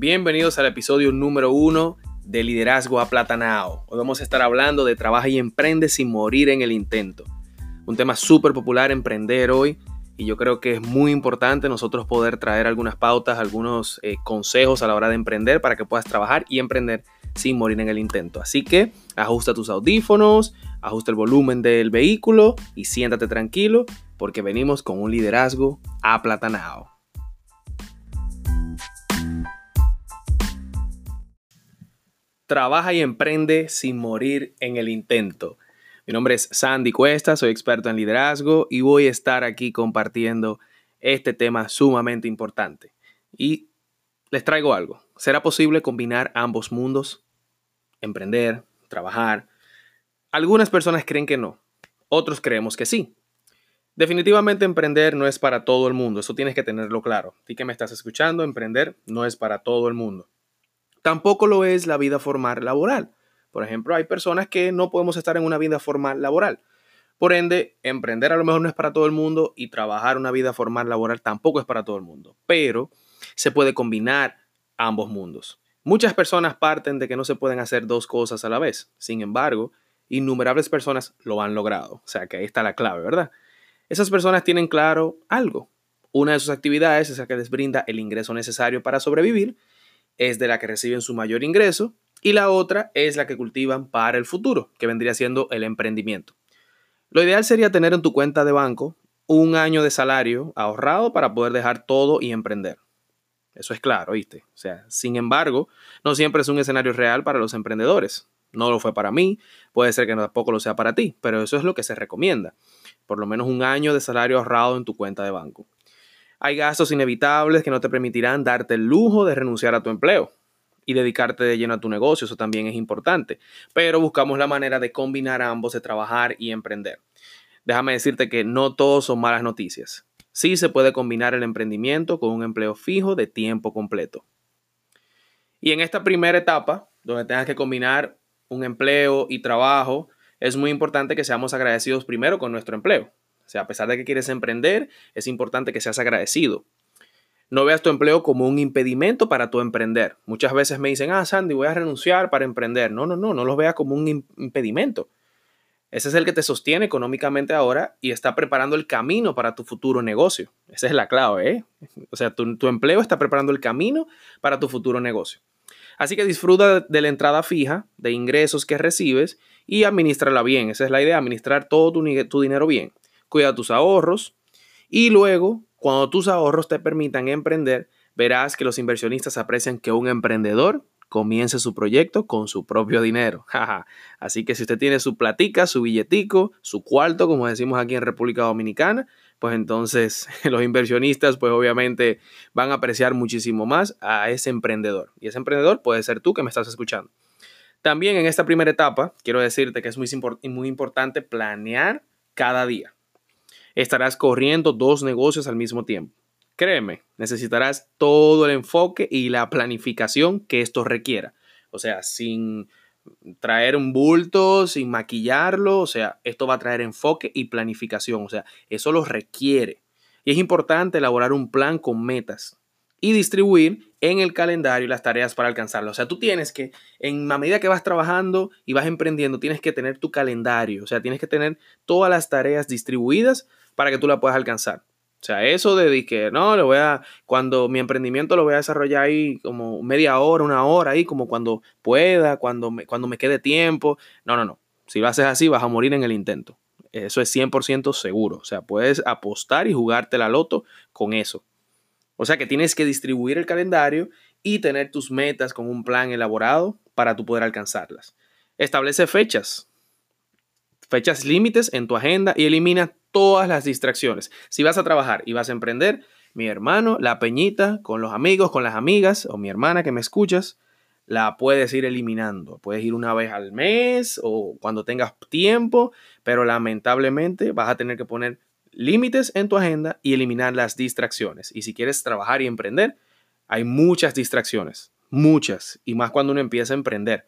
Bienvenidos al episodio número uno de Liderazgo Aplatanao. Hoy vamos a estar hablando de trabaja y emprende sin morir en el intento. Un tema súper popular emprender hoy y yo creo que es muy importante nosotros poder traer algunas pautas, algunos eh, consejos a la hora de emprender para que puedas trabajar y emprender sin morir en el intento. Así que ajusta tus audífonos, ajusta el volumen del vehículo y siéntate tranquilo porque venimos con un liderazgo aplatanao. Trabaja y emprende sin morir en el intento. Mi nombre es Sandy Cuesta, soy experto en liderazgo y voy a estar aquí compartiendo este tema sumamente importante. Y les traigo algo. ¿Será posible combinar ambos mundos? Emprender, trabajar. Algunas personas creen que no, otros creemos que sí. Definitivamente emprender no es para todo el mundo, eso tienes que tenerlo claro. Ti que me estás escuchando, emprender no es para todo el mundo. Tampoco lo es la vida formal laboral. Por ejemplo, hay personas que no podemos estar en una vida formal laboral. Por ende, emprender a lo mejor no es para todo el mundo y trabajar una vida formal laboral tampoco es para todo el mundo. Pero se puede combinar ambos mundos. Muchas personas parten de que no se pueden hacer dos cosas a la vez. Sin embargo, innumerables personas lo han logrado. O sea que ahí está la clave, ¿verdad? Esas personas tienen claro algo. Una de sus actividades es la que les brinda el ingreso necesario para sobrevivir es de la que reciben su mayor ingreso y la otra es la que cultivan para el futuro, que vendría siendo el emprendimiento. Lo ideal sería tener en tu cuenta de banco un año de salario ahorrado para poder dejar todo y emprender. Eso es claro, ¿viste? O sea, sin embargo, no siempre es un escenario real para los emprendedores. No lo fue para mí, puede ser que tampoco lo sea para ti, pero eso es lo que se recomienda. Por lo menos un año de salario ahorrado en tu cuenta de banco. Hay gastos inevitables que no te permitirán darte el lujo de renunciar a tu empleo y dedicarte de lleno a tu negocio, eso también es importante. Pero buscamos la manera de combinar ambos, de trabajar y emprender. Déjame decirte que no todos son malas noticias. Sí se puede combinar el emprendimiento con un empleo fijo de tiempo completo. Y en esta primera etapa, donde tengas que combinar un empleo y trabajo, es muy importante que seamos agradecidos primero con nuestro empleo. O sea, a pesar de que quieres emprender, es importante que seas agradecido. No veas tu empleo como un impedimento para tu emprender. Muchas veces me dicen, ah, Sandy, voy a renunciar para emprender. No, no, no, no lo veas como un impedimento. Ese es el que te sostiene económicamente ahora y está preparando el camino para tu futuro negocio. Esa es la clave, ¿eh? O sea, tu, empleo está preparando el camino para tu futuro negocio. Así que disfruta de la entrada fija, de ingresos que recibes y administrala bien. Esa es la idea, administrar todo tu dinero bien cuida tus ahorros y luego, cuando tus ahorros te permitan emprender, verás que los inversionistas aprecian que un emprendedor comience su proyecto con su propio dinero. Así que si usted tiene su platica, su billetico, su cuarto, como decimos aquí en República Dominicana, pues entonces los inversionistas pues obviamente van a apreciar muchísimo más a ese emprendedor. Y ese emprendedor puede ser tú que me estás escuchando. También en esta primera etapa, quiero decirte que es muy, muy importante planear cada día estarás corriendo dos negocios al mismo tiempo. Créeme, necesitarás todo el enfoque y la planificación que esto requiera. O sea, sin traer un bulto, sin maquillarlo, o sea, esto va a traer enfoque y planificación, o sea, eso lo requiere. Y es importante elaborar un plan con metas y distribuir en el calendario las tareas para alcanzarlo. O sea, tú tienes que, en la medida que vas trabajando y vas emprendiendo, tienes que tener tu calendario, o sea, tienes que tener todas las tareas distribuidas para que tú la puedas alcanzar. O sea, eso de que no, le voy a, cuando mi emprendimiento lo voy a desarrollar ahí como media hora, una hora ahí, como cuando pueda, cuando me, cuando me quede tiempo. No, no, no. Si lo haces así, vas a morir en el intento. Eso es 100% seguro. O sea, puedes apostar y jugarte la loto con eso. O sea que tienes que distribuir el calendario y tener tus metas con un plan elaborado para tú poder alcanzarlas. Establece fechas. Fechas límites en tu agenda y elimina todas las distracciones. Si vas a trabajar y vas a emprender, mi hermano, la peñita, con los amigos, con las amigas, o mi hermana que me escuchas, la puedes ir eliminando. Puedes ir una vez al mes o cuando tengas tiempo, pero lamentablemente vas a tener que poner límites en tu agenda y eliminar las distracciones. Y si quieres trabajar y emprender, hay muchas distracciones, muchas, y más cuando uno empieza a emprender.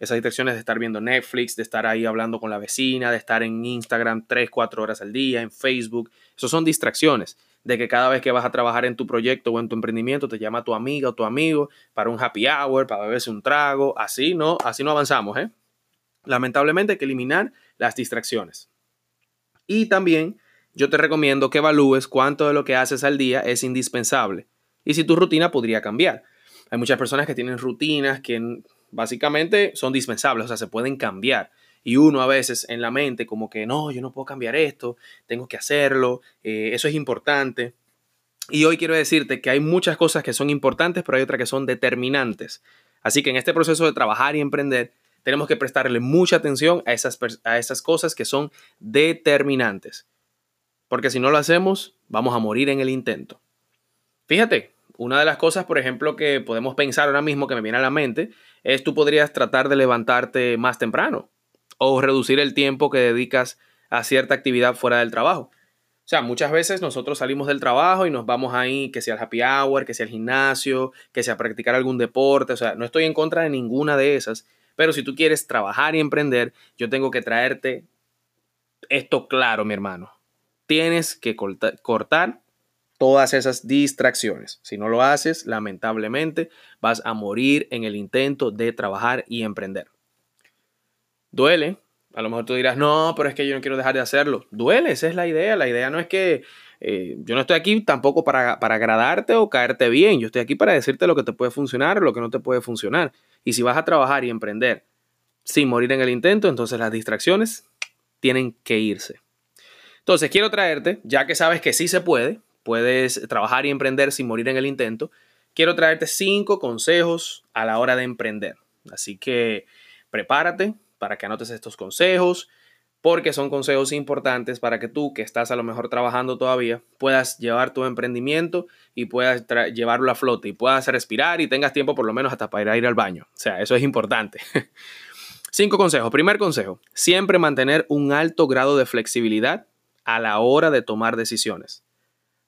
Esas distracciones de estar viendo Netflix, de estar ahí hablando con la vecina, de estar en Instagram 3, 4 horas al día, en Facebook. Eso son distracciones. de que cada vez que vas a trabajar en tu proyecto o en tu emprendimiento te llama tu amiga o tu amigo para un happy hour, para beberse un trago. Así no, así no avanzamos, ¿eh? Lamentablemente hay que eliminar las distracciones. Y también yo te recomiendo que evalúes cuánto de lo que haces al día es indispensable y si tu rutina podría cambiar. Hay muchas personas que tienen rutinas que básicamente son dispensables, o sea, se pueden cambiar. Y uno a veces en la mente como que no, yo no puedo cambiar esto, tengo que hacerlo, eh, eso es importante. Y hoy quiero decirte que hay muchas cosas que son importantes, pero hay otras que son determinantes. Así que en este proceso de trabajar y emprender, tenemos que prestarle mucha atención a esas, a esas cosas que son determinantes. Porque si no lo hacemos, vamos a morir en el intento. Fíjate, una de las cosas, por ejemplo, que podemos pensar ahora mismo que me viene a la mente es tú podrías tratar de levantarte más temprano o reducir el tiempo que dedicas a cierta actividad fuera del trabajo. O sea, muchas veces nosotros salimos del trabajo y nos vamos ahí, que sea al happy hour, que sea al gimnasio, que sea practicar algún deporte. O sea, no estoy en contra de ninguna de esas, pero si tú quieres trabajar y emprender, yo tengo que traerte esto claro, mi hermano. Tienes que cortar todas esas distracciones. Si no lo haces, lamentablemente vas a morir en el intento de trabajar y emprender. Duele. A lo mejor tú dirás, no, pero es que yo no quiero dejar de hacerlo. Duele, esa es la idea. La idea no es que eh, yo no estoy aquí tampoco para, para agradarte o caerte bien. Yo estoy aquí para decirte lo que te puede funcionar o lo que no te puede funcionar. Y si vas a trabajar y emprender sin morir en el intento, entonces las distracciones tienen que irse. Entonces, quiero traerte, ya que sabes que sí se puede, puedes trabajar y emprender sin morir en el intento, quiero traerte cinco consejos a la hora de emprender. Así que prepárate para que anotes estos consejos, porque son consejos importantes para que tú, que estás a lo mejor trabajando todavía, puedas llevar tu emprendimiento y puedas llevarlo a flote y puedas respirar y tengas tiempo por lo menos hasta para ir al baño. O sea, eso es importante. Cinco consejos. Primer consejo, siempre mantener un alto grado de flexibilidad a la hora de tomar decisiones.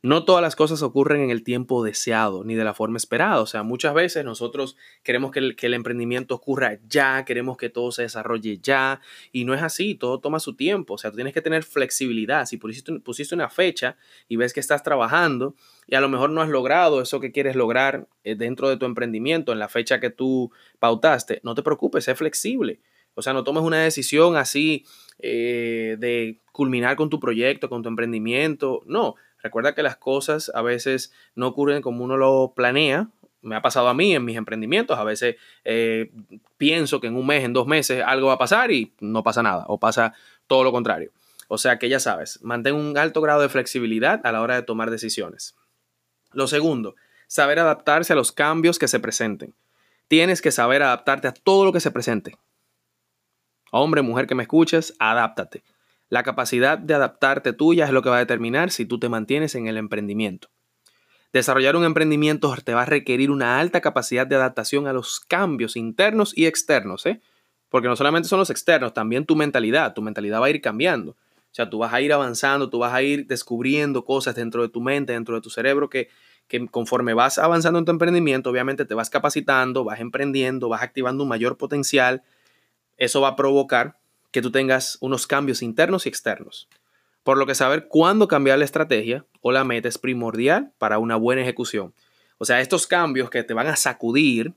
No todas las cosas ocurren en el tiempo deseado ni de la forma esperada. O sea, muchas veces nosotros queremos que el, emprendimiento ocurra ya, queremos que todo se desarrolle ya, y no es así, todo toma su tiempo. O sea, tú tienes que tener flexibilidad. Si pusiste, una fecha y ves que estás trabajando y a lo mejor no has logrado eso que quieres lograr eh, dentro de tu emprendimiento en la fecha que tú pautaste, no te preocupes, sé flexible. O sea, no tomes una decisión así eh, de culminar con tu proyecto, con tu emprendimiento. No, recuerda que las cosas a veces no ocurren como uno lo planea. Me ha pasado a mí en mis emprendimientos. A veces eh, pienso que en un mes, en dos meses, algo va a pasar y no pasa nada. O pasa todo lo contrario. O sea que ya sabes, mantén un alto grado de flexibilidad a la hora de tomar decisiones. Lo segundo, saber adaptarse a los cambios que se presenten. Tienes que saber adaptarte a todo lo que se presente. Hombre, mujer que me escuches, adáptate. La capacidad de adaptarte tuya es lo que va a determinar si tú te mantienes en el emprendimiento. Desarrollar un emprendimiento te va a requerir una alta capacidad de adaptación a los cambios internos y externos, ¿eh? Porque no solamente son los externos, también tu mentalidad. Tu mentalidad va a ir cambiando. O sea, tú vas a ir avanzando, tú vas a ir descubriendo cosas dentro de tu mente, dentro de tu cerebro, que, que conforme vas avanzando en tu emprendimiento, obviamente te vas capacitando, vas emprendiendo, vas activando un mayor potencial eso va a provocar que tú tengas unos cambios internos y externos. Por lo que saber cuándo cambiar la estrategia o la meta es primordial para una buena ejecución. O sea, estos cambios que te van a sacudir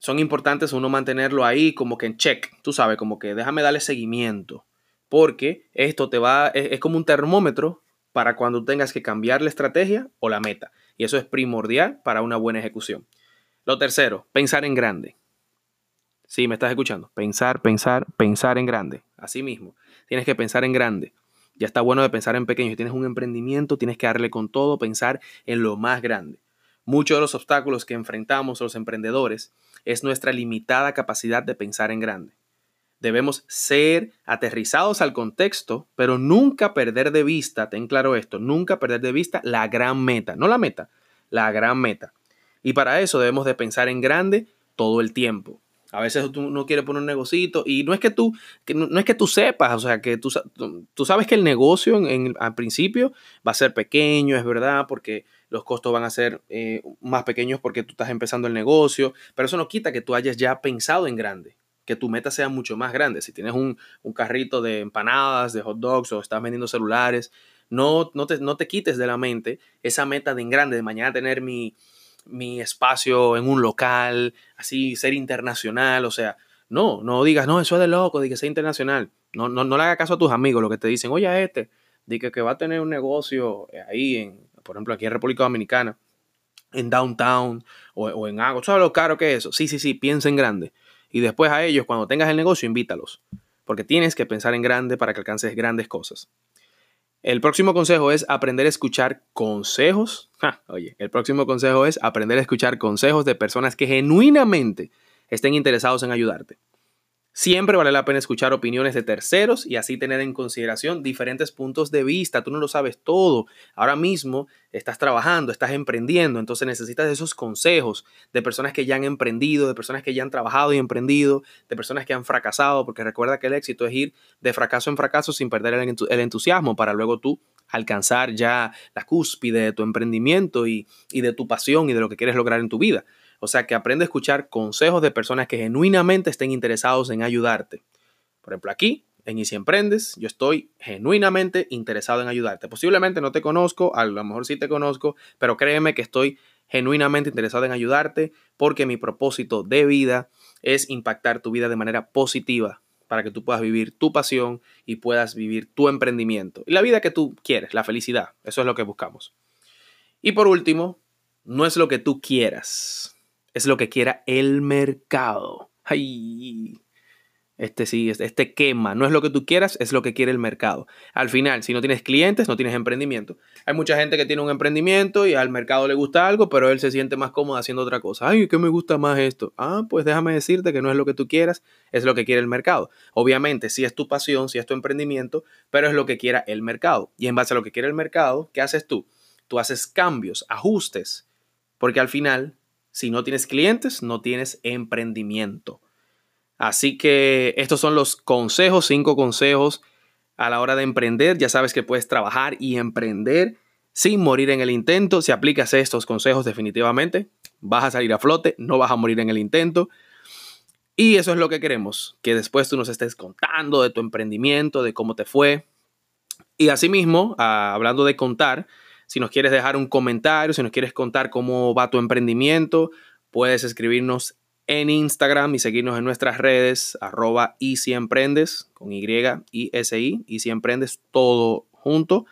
son importantes uno mantenerlo ahí como que en check, tú sabes, como que déjame darle seguimiento, porque esto te va, es, es como un termómetro para cuando tengas que cambiar la estrategia o la meta. Y eso es primordial para una buena ejecución. Lo tercero, pensar en grande. Sí, me estás escuchando. Pensar, pensar, pensar en grande. Así mismo. Tienes que pensar en grande. Ya está bueno de pensar en pequeño. Si tienes un emprendimiento, tienes que darle con todo, pensar en lo más grande. Muchos de los obstáculos que enfrentamos los emprendedores es nuestra limitada capacidad de pensar en grande. Debemos ser aterrizados al contexto, pero nunca perder de vista, ten claro esto, nunca perder de vista la gran meta, no la meta, la gran meta. Y para eso debemos de pensar en grande todo el tiempo. A veces tú no quieres poner un negocito y no es que tú, que no, es que tú sepas, o sea, que tú, tú sabes que el negocio en, al principio va a ser pequeño, es verdad, porque los costos van a ser eh, más pequeños porque tú estás empezando el negocio, pero eso no quita que tú hayas ya pensado en grande, que tu meta sea mucho más grande. Si tienes un, un carrito de empanadas, de hot dogs o estás vendiendo celulares, No, no, te, no te quites de la mente esa meta de en grande, de mañana tener mi, mi espacio en un local, así ser internacional, o sea, no, no digas, no, eso es de loco, de que sea internacional. No, no, no le hagas caso a tus amigos, lo que te dicen, oye, este, de que, que va a tener un negocio ahí, en, por ejemplo, aquí en República Dominicana, en downtown o, en algo. ¿Sabes lo caro que es eso? Sí, sí, sí, piensa en grande. Y después a ellos, cuando tengas el negocio, invítalos. Porque tienes que pensar en grande para que alcances grandes cosas. El próximo consejo es aprender a escuchar consejos. oye, el próximo consejo es aprender a escuchar consejos de personas que genuinamente estén interesados en ayudarte. Siempre vale la pena escuchar opiniones de terceros y así tener en consideración diferentes puntos de vista. Tú no lo sabes todo. Ahora mismo estás trabajando, estás emprendiendo, entonces necesitas esos consejos de personas que ya han emprendido, de personas que ya han trabajado y emprendido, de personas que han fracasado, porque recuerda que el éxito es ir de fracaso en fracaso sin perder el, entusiasmo para luego tú alcanzar ya la cúspide de tu emprendimiento y, y de tu pasión y de lo que quieres lograr en tu vida. O sea que aprende a escuchar consejos de personas que genuinamente estén interesados en ayudarte. Por ejemplo, aquí en Y si emprendes, yo estoy genuinamente interesado en ayudarte. Posiblemente no te conozco, a lo mejor sí te conozco, pero créeme que estoy genuinamente interesado en ayudarte porque mi propósito de vida es impactar tu vida de manera positiva para que tú puedas vivir tu pasión y puedas vivir tu emprendimiento y la vida que tú quieres, la felicidad. Eso es lo que buscamos. Y por último, no es lo que tú quieras, es lo que quiera el mercado. Ay, este sí, este quema. No es lo que tú quieras, es lo que quiere el mercado. Al final, si no tienes clientes, no tienes emprendimiento. Hay mucha gente que tiene un emprendimiento y al mercado le gusta algo, pero él se siente más cómodo haciendo otra cosa. Ay, ¿qué me gusta más esto? Ah, pues déjame decirte que no es lo que tú quieras, es lo que quiere el mercado. Obviamente, si es tu pasión, si es tu emprendimiento, pero es lo que quiera el mercado. Y en base a lo que quiere el mercado, ¿qué haces tú? Tú haces cambios, ajustes, porque al final si no tienes clientes, no tienes emprendimiento. Así que estos son los consejos, cinco consejos a la hora de emprender. Ya sabes que puedes trabajar y emprender sin morir en el intento. Si aplicas estos consejos definitivamente, vas a salir a flote, no vas a morir en el intento. Y eso es lo que queremos, que después tú nos estés contando de tu emprendimiento, de cómo te fue. Y asimismo, ah, hablando de contar, si nos quieres dejar un comentario, si nos quieres contar cómo va tu emprendimiento, puedes escribirnos en Instagram y seguirnos en nuestras redes, arroba y si emprendes, con Y, I, S, I, y si emprendes todo junto.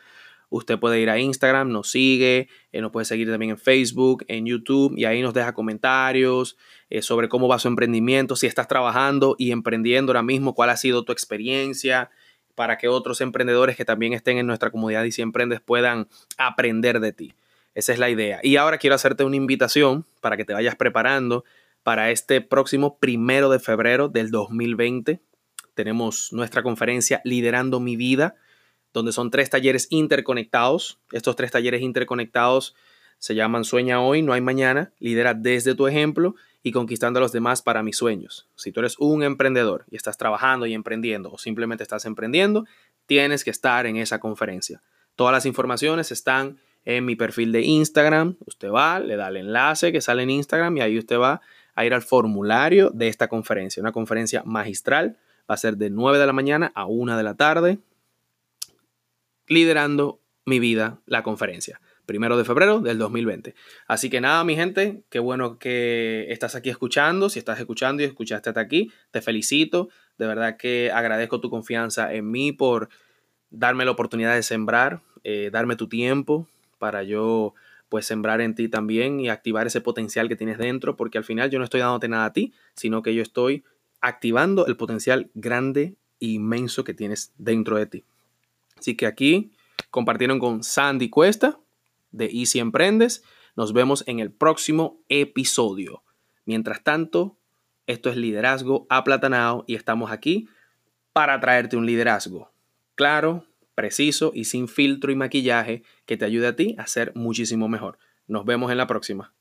Usted puede ir a Instagram, nos sigue, eh, nos puede seguir también en Facebook, en YouTube, y ahí nos deja comentarios eh, sobre cómo va su emprendimiento, si estás trabajando y emprendiendo ahora mismo, cuál ha sido tu experiencia, para que otros emprendedores que también estén en nuestra comunidad y si emprendes puedan aprender de ti. Esa es la idea. Y ahora quiero hacerte una invitación para que te vayas preparando para este próximo primero de febrero del 2020. Tenemos nuestra conferencia Liderando mi vida, donde son tres talleres interconectados. Estos tres talleres interconectados se llaman Sueña hoy, no hay mañana, lidera desde tu ejemplo y conquistando a los demás para mis sueños. Si tú eres un emprendedor y estás trabajando y emprendiendo o simplemente estás emprendiendo, tienes que estar en esa conferencia. Todas las informaciones están en mi perfil de Instagram. Usted va, le da el enlace que sale en Instagram y ahí usted va a ir al formulario de esta conferencia. Una conferencia magistral. Va a ser de 9 de la mañana a 1 de la tarde. Liderando mi vida, la conferencia primero de febrero del 2020. Así que nada, mi gente, qué bueno que estás aquí escuchando. Si estás escuchando y escuchaste hasta aquí, te felicito. De verdad que agradezco tu confianza en mí por darme la oportunidad de sembrar, eh, darme tu tiempo para yo pues sembrar en ti también y activar ese potencial que tienes dentro, porque al final yo no estoy dándote nada a ti, sino que yo estoy activando el potencial grande e inmenso que tienes dentro de ti. Así que aquí compartieron con Sandy Cuesta, de Easy Emprendes. Nos vemos en el próximo episodio. Mientras tanto, esto es Liderazgo Aplatanado y estamos aquí para traerte un liderazgo claro, preciso y sin filtro y maquillaje que te ayude a ti a ser muchísimo mejor. Nos vemos en la próxima.